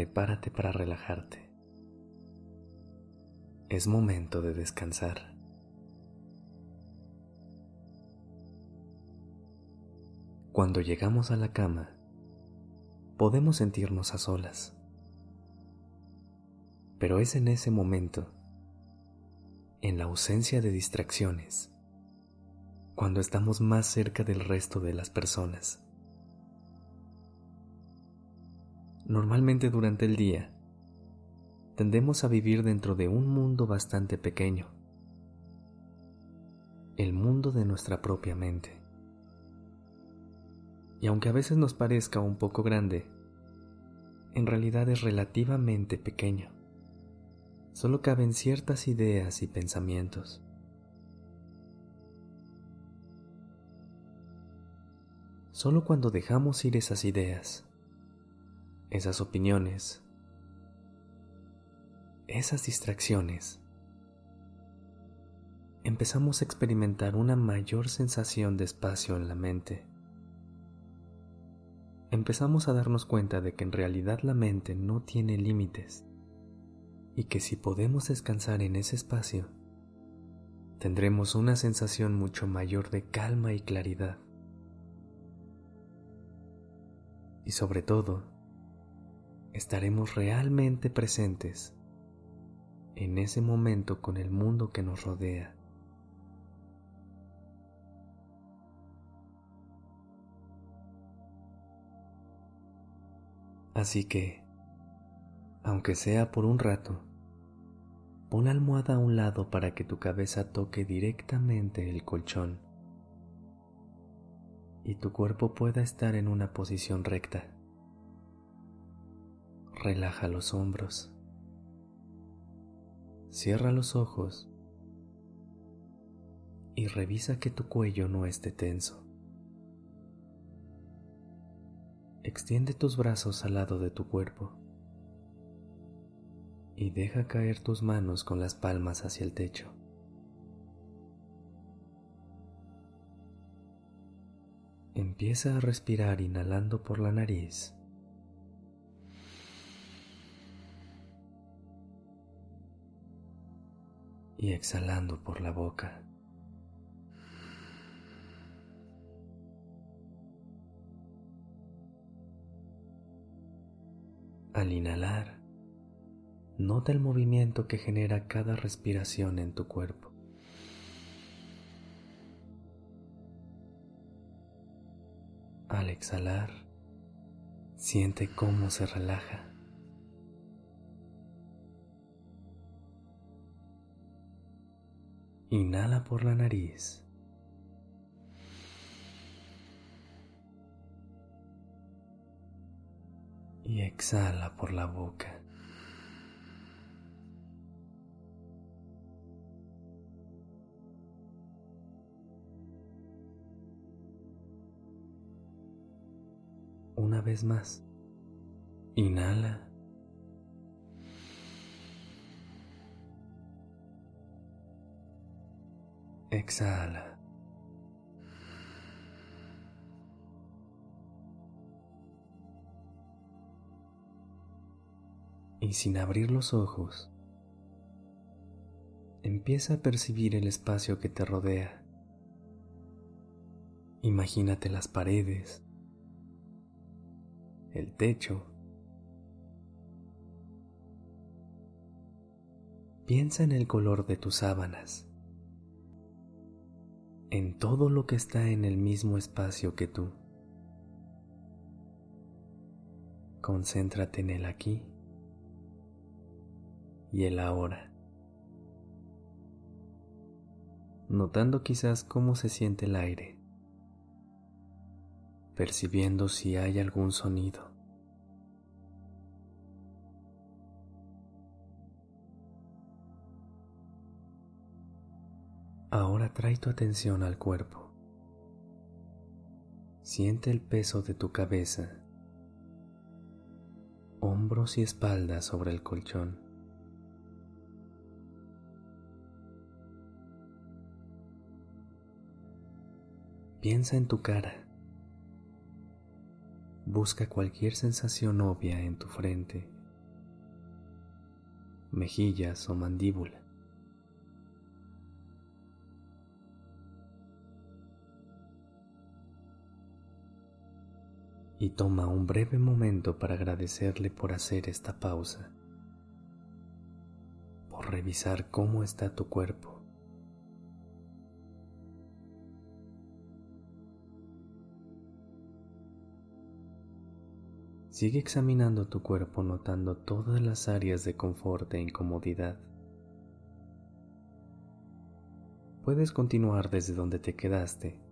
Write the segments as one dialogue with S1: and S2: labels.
S1: Prepárate para relajarte. Es momento de descansar. Cuando llegamos a la cama, podemos sentirnos a solas. Pero es en ese momento, en la ausencia de distracciones, cuando estamos más cerca del resto de las personas. Normalmente durante el día, tendemos a vivir dentro de un mundo bastante pequeño, el mundo de nuestra propia mente. Y aunque a veces nos parezca un poco grande, en realidad es relativamente pequeño. Solo caben ciertas ideas y pensamientos. Solo cuando dejamos ir esas ideas, esas opiniones, esas distracciones, empezamos a experimentar una mayor sensación de espacio en la mente empezamos a darnos cuenta de que en realidad la mente no tiene límites y que si podemos descansar en ese espacio, tendremos una sensación mucho mayor de calma y claridad. Y sobre todo, estaremos realmente presentes en ese momento con el mundo que nos rodea. Así que, aunque sea por un rato, pon la almohada a un lado para que tu cabeza toque directamente el colchón y tu cuerpo pueda estar en una posición recta. Relaja los hombros. Cierra los ojos y revisa que tu cuello no esté tenso. Extiende tus brazos al lado de tu cuerpo y deja caer tus manos con las palmas hacia el techo. Empieza a respirar inhalando por la nariz. Y exhalando por la boca. Al inhalar, nota el movimiento que genera cada respiración en tu cuerpo. Al exhalar, siente cómo se relaja. Inhala por la nariz. y exhala por la boca. Una vez más, inhala. Exhala. y sin abrir los ojos, empieza a percibir el espacio que te rodea. Imagínate las paredes, el techo. Piensa en el color de tus sábanas, en todo lo que está en el mismo espacio que tú. Concéntrate en el aquí y el ahora, notando quizás cómo se siente el aire, percibiendo si hay algún sonido. Ahora trae tu atención al cuerpo. Siente el peso de tu cabeza, hombros y espalda sobre el colchón. Piensa en tu cara. Busca cualquier sensación obvia en tu frente, mejillas o mandíbula. Y toma un breve momento para agradecerle por hacer esta pausa, por revisar cómo está tu cuerpo. Sigue examinando tu cuerpo notando todas las áreas de confort e incomodidad. Puedes continuar desde donde te quedaste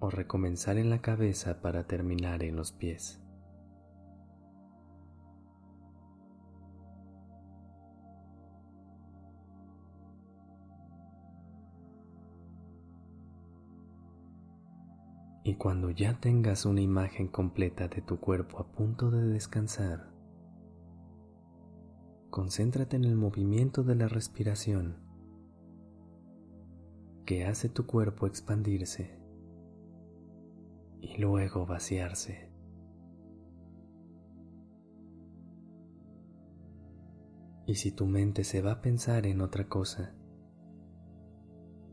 S1: o recomenzar en la cabeza para terminar en los pies. Y cuando ya tengas una imagen completa de tu cuerpo a punto de descansar, concéntrate en el movimiento de la respiración que hace tu cuerpo expandirse y luego vaciarse. Y si tu mente se va a pensar en otra cosa,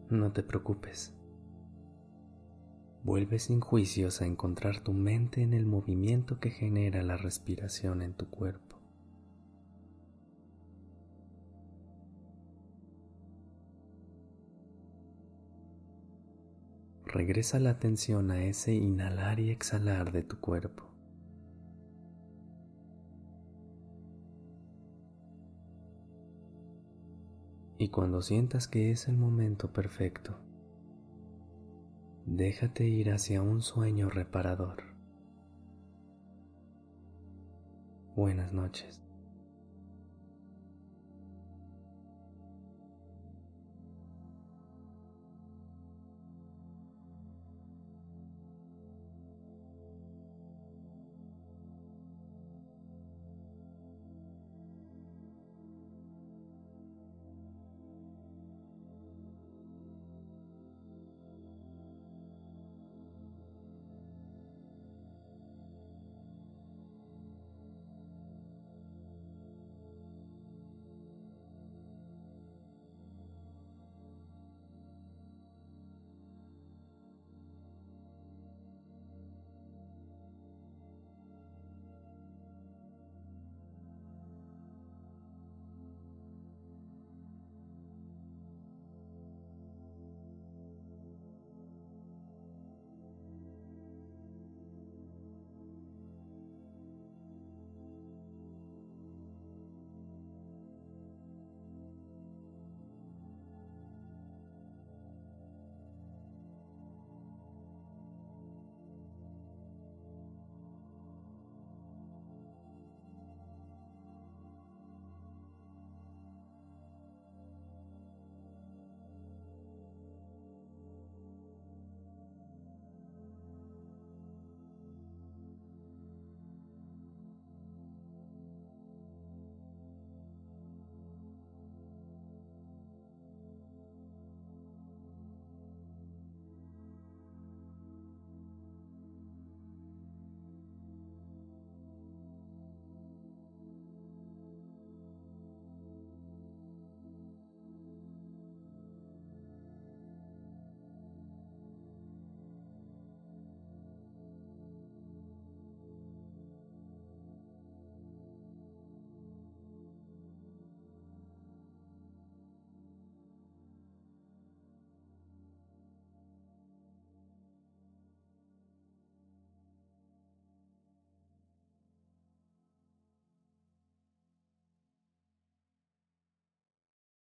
S1: no te preocupes. Vuelve sin juicios a encontrar tu mente en el movimiento que genera la respiración en tu cuerpo. Regresa la atención a ese inhalar y exhalar de tu cuerpo. Y cuando sientas que es el momento perfecto, déjate ir hacia un sueño reparador. Buenas noches.